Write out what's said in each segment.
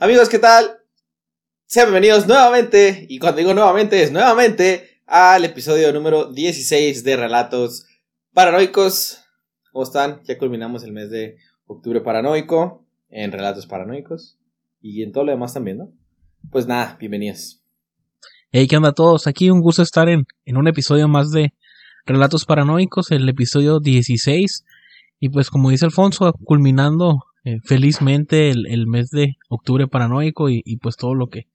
Amigos, ¿qué tal? Sean bienvenidos nuevamente, y cuando digo nuevamente es nuevamente, al episodio número 16 de Relatos Paranoicos. ¿Cómo están? Ya culminamos el mes de octubre paranoico en Relatos Paranoicos y en todo lo demás también, ¿no? Pues nada, bienvenidos. Hey, ¿qué onda a todos? Aquí un gusto estar en, en un episodio más de Relatos Paranoicos, el episodio 16. Y pues como dice Alfonso, culminando eh, felizmente el, el, mes de octubre paranoico y, y, pues todo lo que,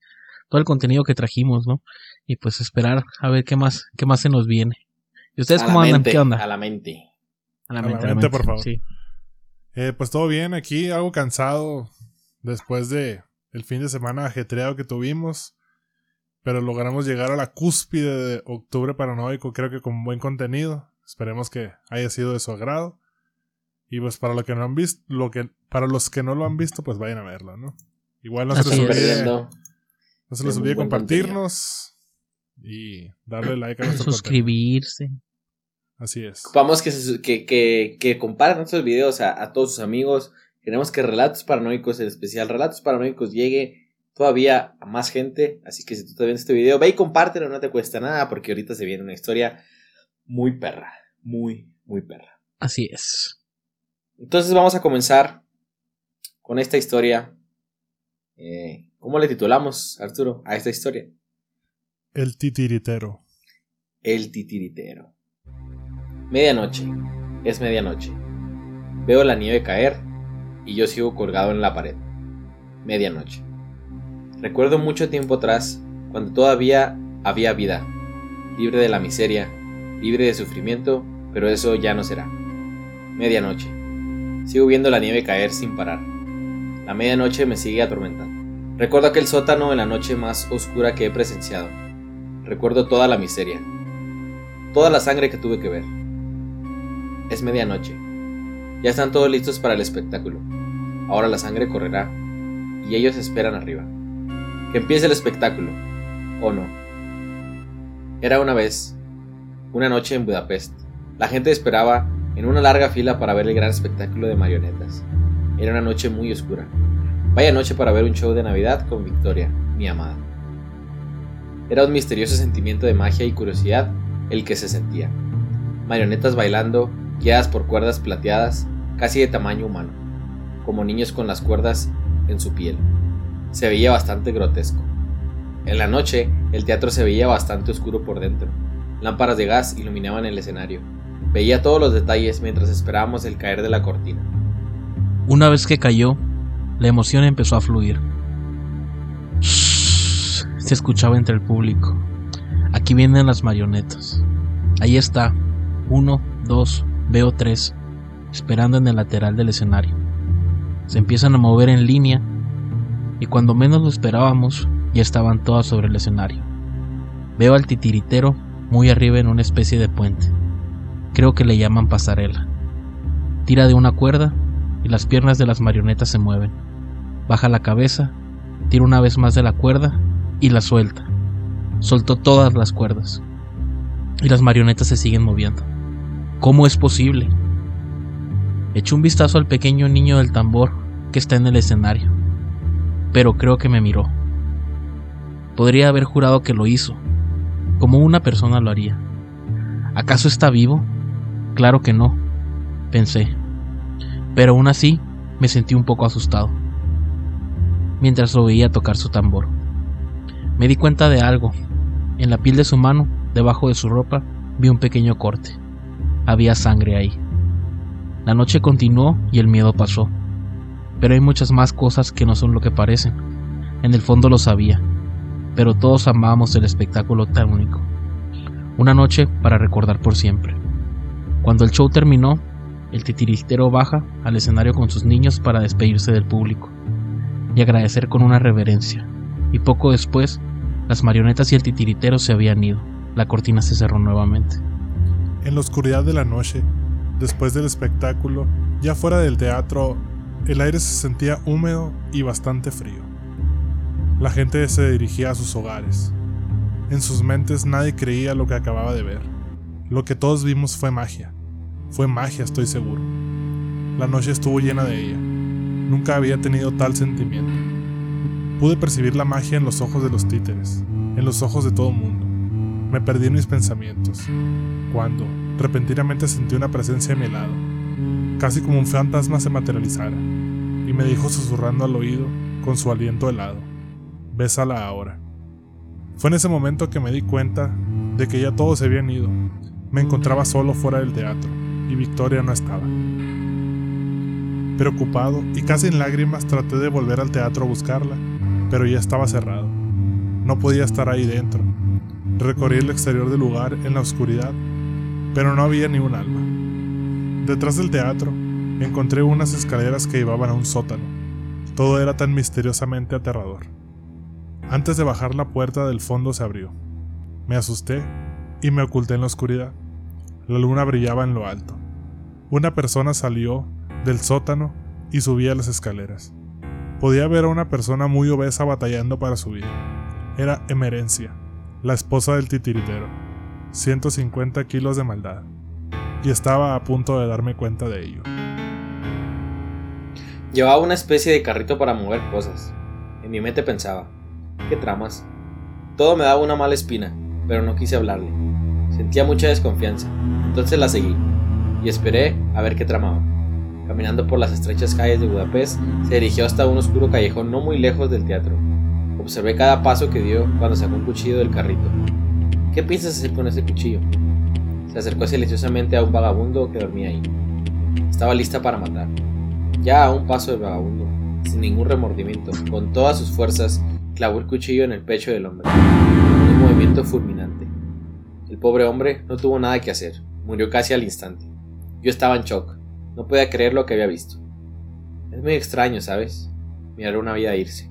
todo el contenido que trajimos, ¿no? Y pues esperar a ver qué más, qué más se nos viene. ¿Y ustedes A cómo andan? mente, ¿Qué onda? A la mente. A la A la mente, a la mente, mente, por favor. Sí. Eh, pues todo bien aquí, algo cansado después de el fin de semana ajetreado que tuvimos, pero logramos llegar a la cúspide de octubre paranoico, creo que con buen contenido. Esperemos que haya sido de su agrado. Y pues para lo que no han visto, lo que para los que no lo han visto, pues vayan a verlo, ¿no? Igual no se les es. olvide, no se les de olvide compartirnos y darle like a nuestro contenido. Suscribirse. Así es. Ocupamos que, se- que, que, que compartan estos videos a, a todos sus amigos. Queremos que Relatos Paranoicos, en especial Relatos Paranoicos, llegue todavía a más gente. Así que si tú te ves este video, ve y compártelo, no te cuesta nada, porque ahorita se viene una historia muy perra. Muy, muy perra. Así es. Entonces vamos a comenzar con esta historia. Eh, ¿Cómo le titulamos, Arturo, a esta historia? El titiritero. El titiritero. Medianoche. Es medianoche. Veo la nieve caer y yo sigo colgado en la pared. Medianoche. Recuerdo mucho tiempo atrás, cuando todavía había vida, libre de la miseria, libre de sufrimiento, pero eso ya no será. Medianoche. Sigo viendo la nieve caer sin parar. La medianoche me sigue atormentando. Recuerdo aquel sótano en la noche más oscura que he presenciado. Recuerdo toda la miseria, toda la sangre que tuve que ver. Es medianoche. Ya están todos listos para el espectáculo. Ahora la sangre correrá y ellos esperan arriba. Que empiece el espectáculo. ¿O no? Era una vez, una noche en Budapest. La gente esperaba en una larga fila para ver el gran espectáculo de marionetas. Era una noche muy oscura. Vaya noche para ver un show de Navidad con Victoria, mi amada. Era un misterioso sentimiento de magia y curiosidad el que se sentía. Marionetas bailando, guiadas por cuerdas plateadas, casi de tamaño humano, como niños con las cuerdas en su piel. Se veía bastante grotesco. En la noche, el teatro se veía bastante oscuro por dentro. Lámparas de gas iluminaban el escenario. Veía todos los detalles mientras esperábamos el caer de la cortina. Una vez que cayó, la emoción empezó a fluir. Se escuchaba entre el público. Aquí vienen las marionetas. Ahí está. Uno, dos, veo tres. Esperando en el lateral del escenario. Se empiezan a mover en línea. Y cuando menos lo esperábamos, ya estaban todas sobre el escenario. Veo al titiritero muy arriba en una especie de puente. Creo que le llaman pasarela. Tira de una cuerda y las piernas de las marionetas se mueven. Baja la cabeza, tira una vez más de la cuerda y la suelta. Soltó todas las cuerdas. Y las marionetas se siguen moviendo. ¿Cómo es posible? Eché un vistazo al pequeño niño del tambor que está en el escenario, pero creo que me miró. Podría haber jurado que lo hizo, como una persona lo haría. ¿Acaso está vivo? Claro que no, pensé pero aún así me sentí un poco asustado mientras lo veía tocar su tambor. Me di cuenta de algo. En la piel de su mano, debajo de su ropa, vi un pequeño corte. Había sangre ahí. La noche continuó y el miedo pasó. Pero hay muchas más cosas que no son lo que parecen. En el fondo lo sabía, pero todos amábamos el espectáculo tan único. Una noche para recordar por siempre. Cuando el show terminó, el titiritero baja al escenario con sus niños para despedirse del público y agradecer con una reverencia. Y poco después, las marionetas y el titiritero se habían ido. La cortina se cerró nuevamente. En la oscuridad de la noche, después del espectáculo, ya fuera del teatro, el aire se sentía húmedo y bastante frío. La gente se dirigía a sus hogares. En sus mentes nadie creía lo que acababa de ver. Lo que todos vimos fue magia. Fue magia, estoy seguro. La noche estuvo llena de ella. Nunca había tenido tal sentimiento. Pude percibir la magia en los ojos de los títeres, en los ojos de todo el mundo. Me perdí en mis pensamientos, cuando, repentinamente sentí una presencia a mi lado, casi como un fantasma se materializara, y me dijo susurrando al oído, con su aliento helado, bésala ahora. Fue en ese momento que me di cuenta de que ya todos se habían ido. Me encontraba solo fuera del teatro, y Victoria no estaba. Preocupado y casi en lágrimas traté de volver al teatro a buscarla, pero ya estaba cerrado. No podía estar ahí dentro. Recorrí el exterior del lugar en la oscuridad, pero no había ni un alma. Detrás del teatro encontré unas escaleras que llevaban a un sótano. Todo era tan misteriosamente aterrador. Antes de bajar la puerta del fondo se abrió. Me asusté y me oculté en la oscuridad. La luna brillaba en lo alto. Una persona salió del sótano y subía las escaleras. Podía ver a una persona muy obesa batallando para subir. Era Emerencia, la esposa del titiritero. 150 kilos de maldad. Y estaba a punto de darme cuenta de ello. Llevaba una especie de carrito para mover cosas. En mi mente pensaba, ¿qué tramas? Todo me daba una mala espina, pero no quise hablarle. Sentía mucha desconfianza, entonces la seguí y esperé a ver qué tramaba. Caminando por las estrechas calles de Budapest, se dirigió hasta un oscuro callejón no muy lejos del teatro. Observé cada paso que dio cuando sacó un cuchillo del carrito. ¿Qué piensas hacer con ese cuchillo? Se acercó silenciosamente a un vagabundo que dormía ahí. Estaba lista para matar. Ya a un paso del vagabundo, sin ningún remordimiento, con todas sus fuerzas, clavó el cuchillo en el pecho del hombre. Un movimiento fulminante. El pobre hombre no tuvo nada que hacer. Murió casi al instante. Yo estaba en shock. No podía creer lo que había visto. Es muy extraño, ¿sabes? Mirar una vida irse.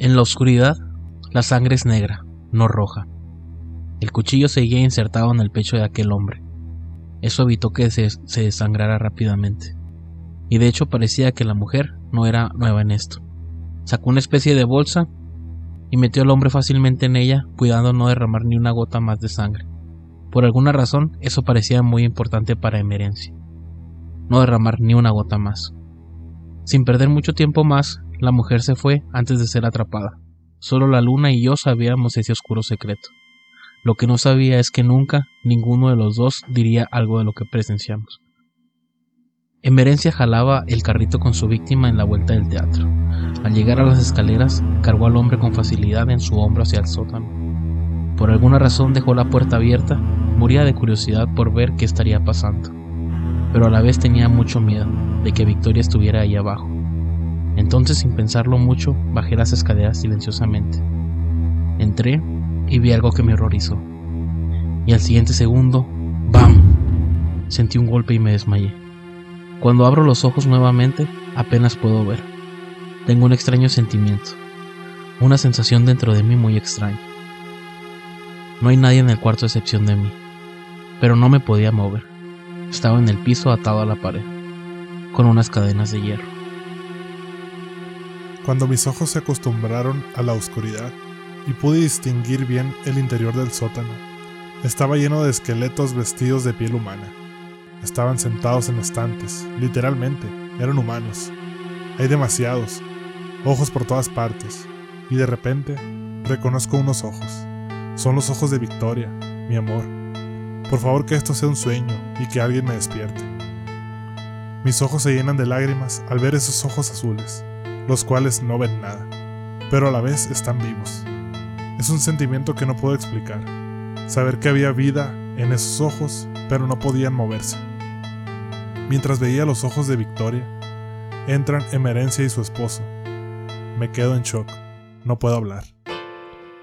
En la oscuridad, la sangre es negra, no roja. El cuchillo seguía insertado en el pecho de aquel hombre. Eso evitó que se, se desangrara rápidamente. Y de hecho parecía que la mujer no era nueva en esto. Sacó una especie de bolsa y metió al hombre fácilmente en ella, cuidando no derramar ni una gota más de sangre. Por alguna razón, eso parecía muy importante para Emerencia. No derramar ni una gota más. Sin perder mucho tiempo más, la mujer se fue antes de ser atrapada. Solo la luna y yo sabíamos ese oscuro secreto. Lo que no sabía es que nunca ninguno de los dos diría algo de lo que presenciamos. Emerencia jalaba el carrito con su víctima en la vuelta del teatro. Al llegar a las escaleras, cargó al hombre con facilidad en su hombro hacia el sótano. Por alguna razón dejó la puerta abierta, moría de curiosidad por ver qué estaría pasando, pero a la vez tenía mucho miedo de que Victoria estuviera ahí abajo. Entonces, sin pensarlo mucho, bajé las escaleras silenciosamente. Entré y vi algo que me horrorizó. Y al siguiente segundo, ¡bam! Sentí un golpe y me desmayé. Cuando abro los ojos nuevamente, apenas puedo ver. Tengo un extraño sentimiento, una sensación dentro de mí muy extraña. No hay nadie en el cuarto excepción de mí, pero no me podía mover. Estaba en el piso atado a la pared, con unas cadenas de hierro. Cuando mis ojos se acostumbraron a la oscuridad y pude distinguir bien el interior del sótano, estaba lleno de esqueletos vestidos de piel humana. Estaban sentados en estantes, literalmente, eran humanos. Hay demasiados, ojos por todas partes, y de repente reconozco unos ojos. Son los ojos de Victoria, mi amor. Por favor que esto sea un sueño y que alguien me despierte. Mis ojos se llenan de lágrimas al ver esos ojos azules, los cuales no ven nada, pero a la vez están vivos. Es un sentimiento que no puedo explicar. Saber que había vida en esos ojos, pero no podían moverse. Mientras veía los ojos de Victoria, entran Emerencia y su esposo. Me quedo en shock. No puedo hablar.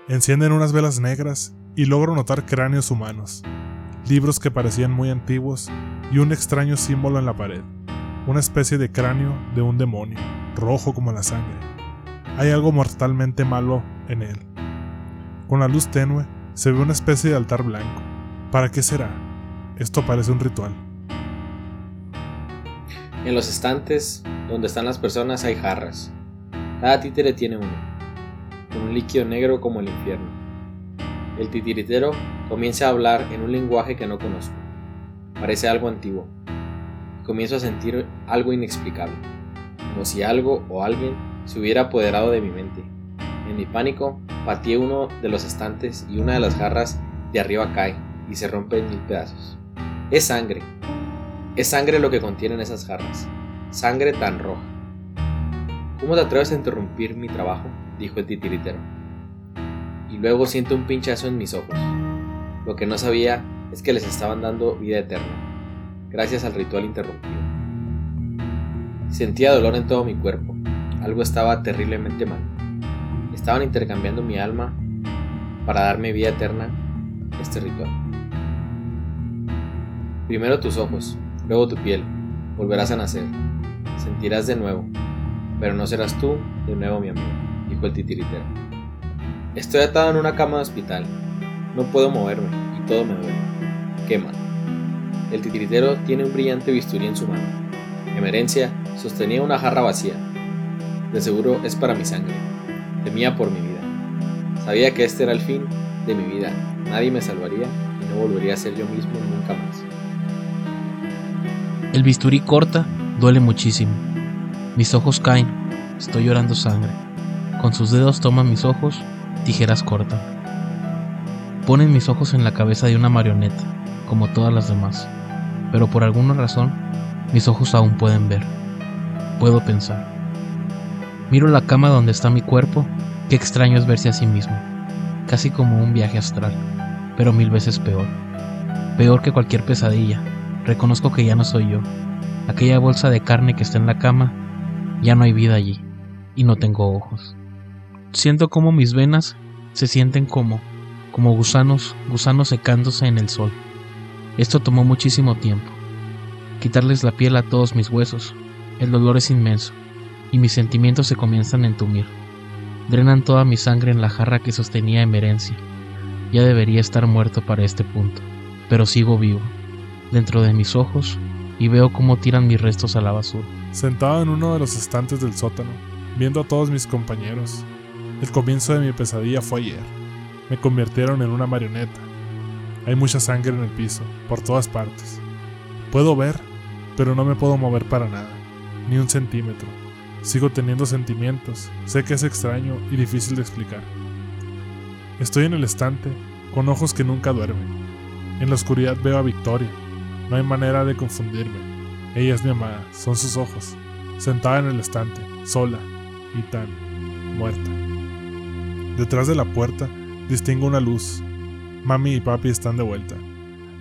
Encienden unas velas negras y logro notar cráneos humanos, libros que parecían muy antiguos y un extraño símbolo en la pared, una especie de cráneo de un demonio, rojo como la sangre. Hay algo mortalmente malo en él. Con la luz tenue se ve una especie de altar blanco. ¿Para qué será? Esto parece un ritual. En los estantes donde están las personas hay jarras. Cada títere tiene uno un líquido negro como el infierno. El titiritero comienza a hablar en un lenguaje que no conozco. Parece algo antiguo. Comienzo a sentir algo inexplicable, como si algo o alguien se hubiera apoderado de mi mente. En mi pánico, pateé uno de los estantes y una de las jarras de arriba cae y se rompe en mil pedazos. Es sangre. Es sangre lo que contienen esas jarras. Sangre tan roja. ¿Cómo te atreves a interrumpir mi trabajo? dijo el titiritero. Y luego siento un pinchazo en mis ojos. Lo que no sabía es que les estaban dando vida eterna, gracias al ritual interrumpido. Sentía dolor en todo mi cuerpo. Algo estaba terriblemente mal. Estaban intercambiando mi alma para darme vida eterna este ritual. Primero tus ojos, luego tu piel. Volverás a nacer. Sentirás de nuevo. Pero no serás tú de nuevo mi amigo, dijo el titiritero. Estoy atado en una cama de hospital. No puedo moverme y todo me duele. Quema. El titiritero tiene un brillante bisturí en su mano. Emerencia sostenía una jarra vacía. De seguro es para mi sangre. Temía por mi vida. Sabía que este era el fin de mi vida. Nadie me salvaría y no volvería a ser yo mismo nunca más. El bisturí corta, duele muchísimo. Mis ojos caen, estoy llorando sangre. Con sus dedos toma mis ojos, tijeras cortan. Ponen mis ojos en la cabeza de una marioneta, como todas las demás. Pero por alguna razón, mis ojos aún pueden ver. Puedo pensar. Miro la cama donde está mi cuerpo, qué extraño es verse a sí mismo, casi como un viaje astral, pero mil veces peor. Peor que cualquier pesadilla, reconozco que ya no soy yo. Aquella bolsa de carne que está en la cama, ya no hay vida allí, y no tengo ojos. Siento como mis venas se sienten como, como gusanos, gusanos secándose en el sol. Esto tomó muchísimo tiempo. Quitarles la piel a todos mis huesos. El dolor es inmenso, y mis sentimientos se comienzan a entumir. Drenan toda mi sangre en la jarra que sostenía Emerencia. Ya debería estar muerto para este punto, pero sigo vivo, dentro de mis ojos, y veo cómo tiran mis restos a la basura. Sentado en uno de los estantes del sótano, viendo a todos mis compañeros, el comienzo de mi pesadilla fue ayer. Me convirtieron en una marioneta. Hay mucha sangre en el piso, por todas partes. Puedo ver, pero no me puedo mover para nada, ni un centímetro. Sigo teniendo sentimientos, sé que es extraño y difícil de explicar. Estoy en el estante, con ojos que nunca duermen. En la oscuridad veo a Victoria. No hay manera de confundirme. Ella es mi amada, son sus ojos, sentada en el estante, sola y tan muerta. Detrás de la puerta distingo una luz. Mami y papi están de vuelta.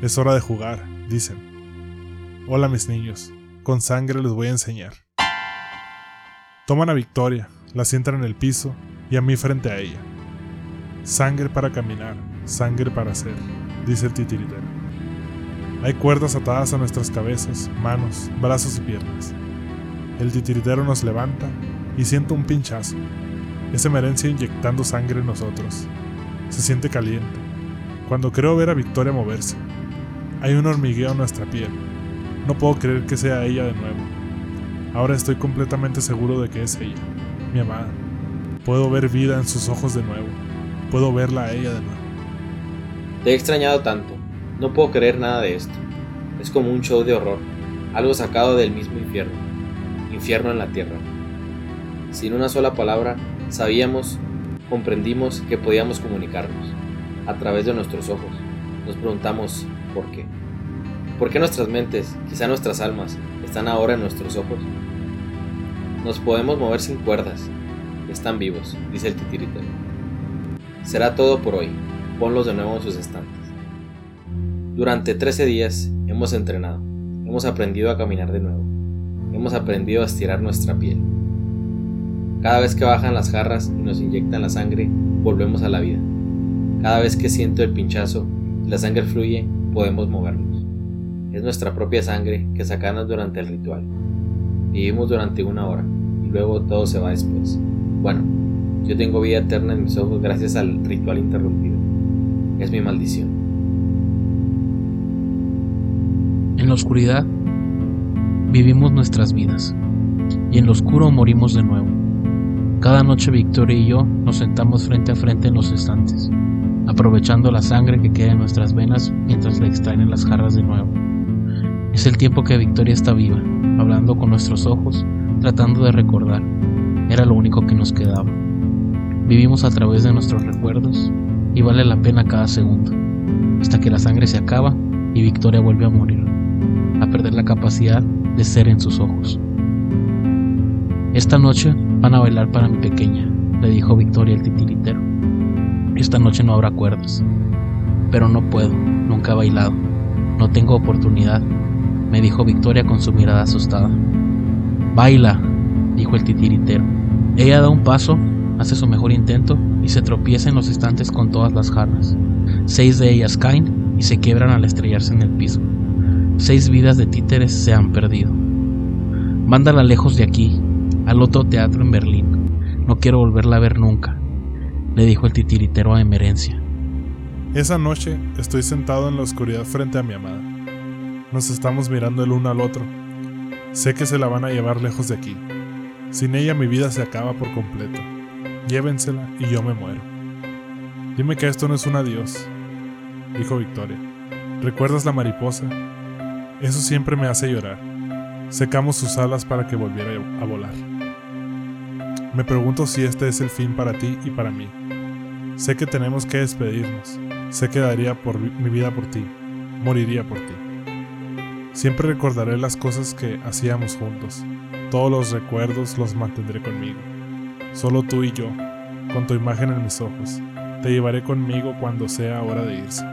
Es hora de jugar, dicen. Hola mis niños, con sangre les voy a enseñar. Toman a Victoria, la sientan en el piso y a mí frente a ella. Sangre para caminar, sangre para hacer, dice el titiritero. Hay cuerdas atadas a nuestras cabezas, manos, brazos y piernas. El titiritero nos levanta y siento un pinchazo. Es emerencia inyectando sangre en nosotros. Se siente caliente. Cuando creo ver a Victoria moverse, hay un hormigueo en nuestra piel. No puedo creer que sea ella de nuevo. Ahora estoy completamente seguro de que es ella, mi amada. Puedo ver vida en sus ojos de nuevo. Puedo verla a ella de nuevo. Te he extrañado tanto. No puedo creer nada de esto. Es como un show de horror, algo sacado del mismo infierno. Infierno en la tierra. Sin una sola palabra, sabíamos, comprendimos que podíamos comunicarnos a través de nuestros ojos. Nos preguntamos por qué. ¿Por qué nuestras mentes, quizá nuestras almas, están ahora en nuestros ojos? Nos podemos mover sin cuerdas. Están vivos, dice el titiritero. Será todo por hoy. Ponlos de nuevo en sus estantes. Durante 13 días hemos entrenado. Hemos aprendido a caminar de nuevo. Hemos aprendido a estirar nuestra piel. Cada vez que bajan las jarras y nos inyectan la sangre, volvemos a la vida. Cada vez que siento el pinchazo y la sangre fluye, podemos movernos. Es nuestra propia sangre que sacamos durante el ritual. Vivimos durante una hora y luego todo se va después. Bueno, yo tengo vida eterna en mis ojos gracias al ritual interrumpido. Es mi maldición. En la oscuridad vivimos nuestras vidas y en lo oscuro morimos de nuevo. Cada noche Victoria y yo nos sentamos frente a frente en los estantes, aprovechando la sangre que queda en nuestras venas mientras la extraen en las jarras de nuevo. Es el tiempo que Victoria está viva, hablando con nuestros ojos, tratando de recordar. Era lo único que nos quedaba. Vivimos a través de nuestros recuerdos y vale la pena cada segundo, hasta que la sangre se acaba y Victoria vuelve a morir, a perder la capacidad de ser en sus ojos. Esta noche van a bailar para mi pequeña, le dijo Victoria el titiritero. Esta noche no habrá cuerdas. Pero no puedo, nunca he bailado. No tengo oportunidad, me dijo Victoria con su mirada asustada. Baila, dijo el titiritero. Ella da un paso, hace su mejor intento y se tropieza en los estantes con todas las jarras. Seis de ellas caen y se quiebran al estrellarse en el piso. Seis vidas de títeres se han perdido. Mándala lejos de aquí, al otro teatro en Berlín. No quiero volverla a ver nunca, le dijo el titiritero a Emerencia. Esa noche estoy sentado en la oscuridad frente a mi amada. Nos estamos mirando el uno al otro. Sé que se la van a llevar lejos de aquí. Sin ella mi vida se acaba por completo. Llévensela y yo me muero. Dime que esto no es un adiós, dijo Victoria. ¿Recuerdas la mariposa? Eso siempre me hace llorar. Secamos sus alas para que volviera a volar. Me pregunto si este es el fin para ti y para mí. Sé que tenemos que despedirnos. Sé que daría por mi vida por ti. Moriría por ti. Siempre recordaré las cosas que hacíamos juntos. Todos los recuerdos los mantendré conmigo. Solo tú y yo, con tu imagen en mis ojos. Te llevaré conmigo cuando sea hora de irse.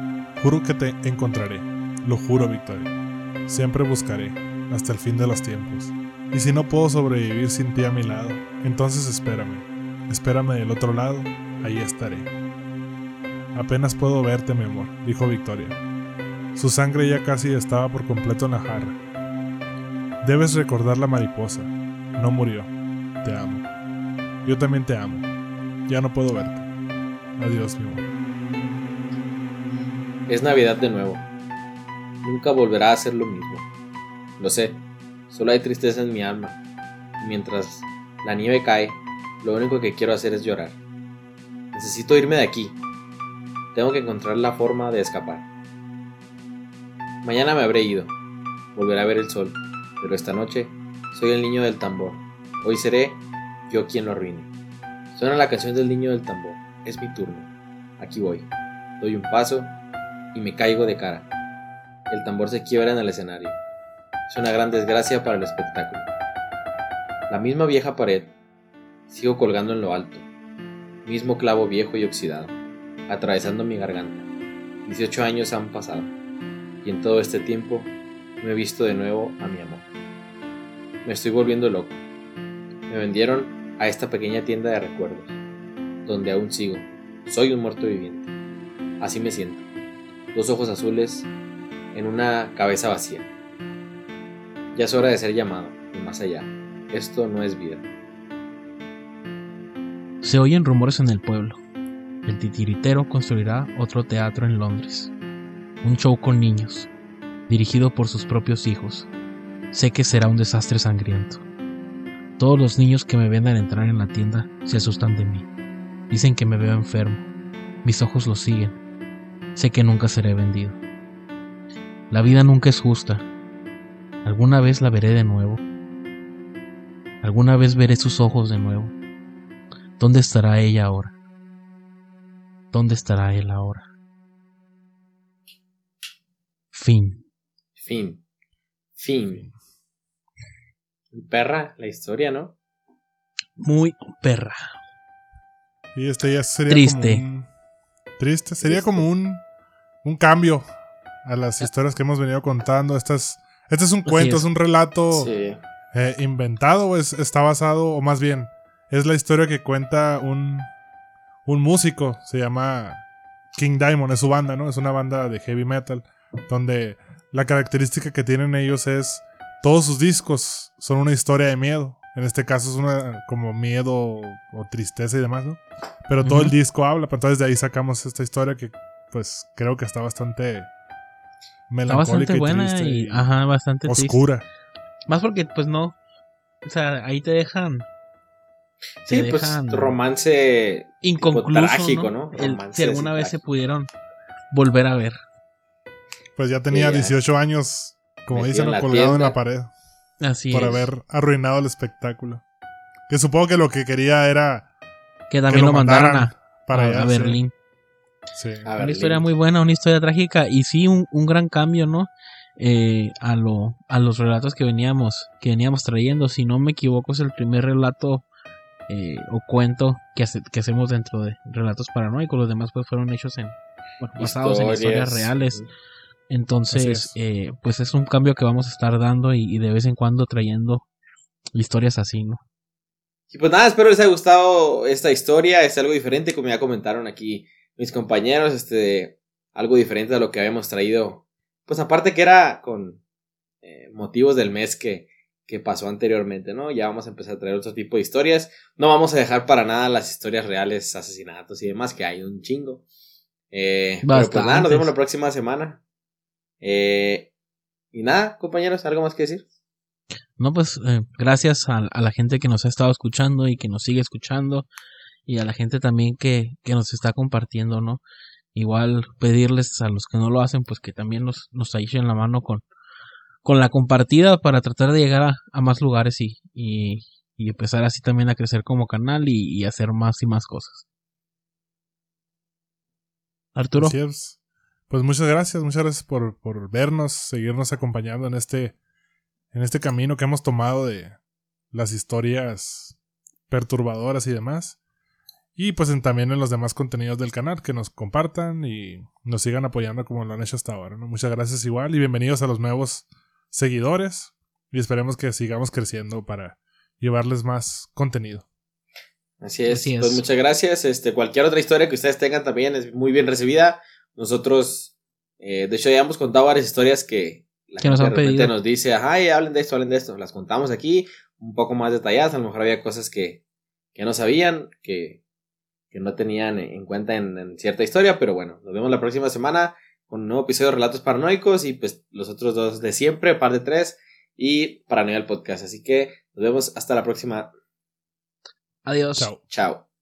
Juro que te encontraré. Lo juro, Victoria. Siempre buscaré, hasta el fin de los tiempos. Y si no puedo sobrevivir sin ti a mi lado, entonces espérame. Espérame del otro lado, ahí estaré. Apenas puedo verte, mi amor, dijo Victoria. Su sangre ya casi estaba por completo en la jarra. Debes recordar la mariposa. No murió. Te amo. Yo también te amo. Ya no puedo verte. Adiós, mi amor. Es Navidad de nuevo. Nunca volverá a ser lo mismo. Lo sé, solo hay tristeza en mi alma. Y mientras la nieve cae, lo único que quiero hacer es llorar. Necesito irme de aquí. Tengo que encontrar la forma de escapar. Mañana me habré ido. Volveré a ver el sol. Pero esta noche soy el niño del tambor. Hoy seré yo quien lo arruine. Suena la canción del niño del tambor. Es mi turno. Aquí voy. Doy un paso y me caigo de cara. El tambor se quiebra en el escenario. Es una gran desgracia para el espectáculo. La misma vieja pared. Sigo colgando en lo alto. Mismo clavo viejo y oxidado, atravesando mi garganta. 18 años han pasado. Y en todo este tiempo me he visto de nuevo a mi amor. Me estoy volviendo loco. Me vendieron a esta pequeña tienda de recuerdos, donde aún sigo. Soy un muerto viviente. Así me siento dos ojos azules en una cabeza vacía. Ya es hora de ser llamado, y más allá. Esto no es vida. Se oyen rumores en el pueblo. El titiritero construirá otro teatro en Londres. Un show con niños, dirigido por sus propios hijos. Sé que será un desastre sangriento. Todos los niños que me ven al entrar en la tienda se asustan de mí. Dicen que me veo enfermo. Mis ojos lo siguen sé que nunca seré vendido. La vida nunca es justa. Alguna vez la veré de nuevo. Alguna vez veré sus ojos de nuevo. ¿Dónde estará ella ahora? ¿Dónde estará él ahora? Fin. Fin. Fin. Perra la historia, ¿no? Muy perra. Y este ya sería Triste. Triste. Sería como un, un cambio a las historias que hemos venido contando. Este es, este es un cuento, es. un relato eh, inventado, o está basado, o más bien, es la historia que cuenta un, un músico, se llama King Diamond, es su banda, ¿no? Es una banda de heavy metal, donde la característica que tienen ellos es, todos sus discos son una historia de miedo. En este caso es una como miedo o tristeza y demás, ¿no? Pero todo el disco habla, pero entonces de ahí sacamos esta historia que pues creo que está bastante melancólica está bastante buena y, ajá, bastante oscura. Más porque pues no, o sea, ahí te dejan Sí, pues romance inconcluso, trágico, ¿no? si alguna vez se pudieron volver a ver. Pues ya tenía 18 años, como dicen, colgado en la pared. Así por haber arruinado el espectáculo. Que supongo que lo que quería era que también lo, mandaran a, para a- allá, a sí. Berlín. Sí. A Una Berlín. historia muy buena, una historia trágica y sí un, un gran cambio, ¿no? Eh, a lo a los relatos que veníamos que veníamos trayendo. Si no me equivoco es el primer relato eh, o cuento que, hace- que hacemos dentro de relatos paranoicos. Los demás pues fueron hechos en bueno, basados en historias reales. Entonces, es. eh, pues es un cambio que vamos a estar dando y, y de vez en cuando trayendo historias así, ¿no? Y pues nada, espero les haya gustado esta historia. Es algo diferente, como ya comentaron aquí mis compañeros. Este, algo diferente a lo que habíamos traído. Pues aparte que era con eh, motivos del mes que, que pasó anteriormente, ¿no? Ya vamos a empezar a traer otro tipo de historias. No vamos a dejar para nada las historias reales, asesinatos y demás, que hay un chingo. Eh, pero pues nada, nos vemos la próxima semana. Eh, y nada, compañeros, ¿algo más que decir? No, pues eh, gracias a, a la gente que nos ha estado escuchando y que nos sigue escuchando y a la gente también que, que nos está compartiendo, ¿no? Igual pedirles a los que no lo hacen, pues que también nos, nos echen la mano con, con la compartida para tratar de llegar a, más lugares y, y, empezar así también a crecer como canal y, y hacer más y más cosas. Arturo. Pues muchas gracias, muchas gracias por, por vernos, seguirnos acompañando en este, en este camino que hemos tomado de las historias perturbadoras y demás. Y pues en- también en los demás contenidos del canal, que nos compartan y nos sigan apoyando como lo han hecho hasta ahora. ¿no? Muchas gracias igual y bienvenidos a los nuevos seguidores y esperemos que sigamos creciendo para llevarles más contenido. Así es. Así es. Pues muchas gracias. Este, cualquier otra historia que ustedes tengan también es muy bien recibida. Nosotros, eh, de hecho, ya hemos contado varias historias que la Que nos gente han de repente pedido. nos dice, ay, hablen de esto, hablen de esto. Las contamos aquí, un poco más detalladas. A lo mejor había cosas que, que no sabían, que, que no tenían en cuenta en, en cierta historia, pero bueno, nos vemos la próxima semana con un nuevo episodio de Relatos Paranoicos y pues los otros dos de siempre, par de tres y Paranoia el Podcast. Así que nos vemos hasta la próxima. adiós. Chao. Chao.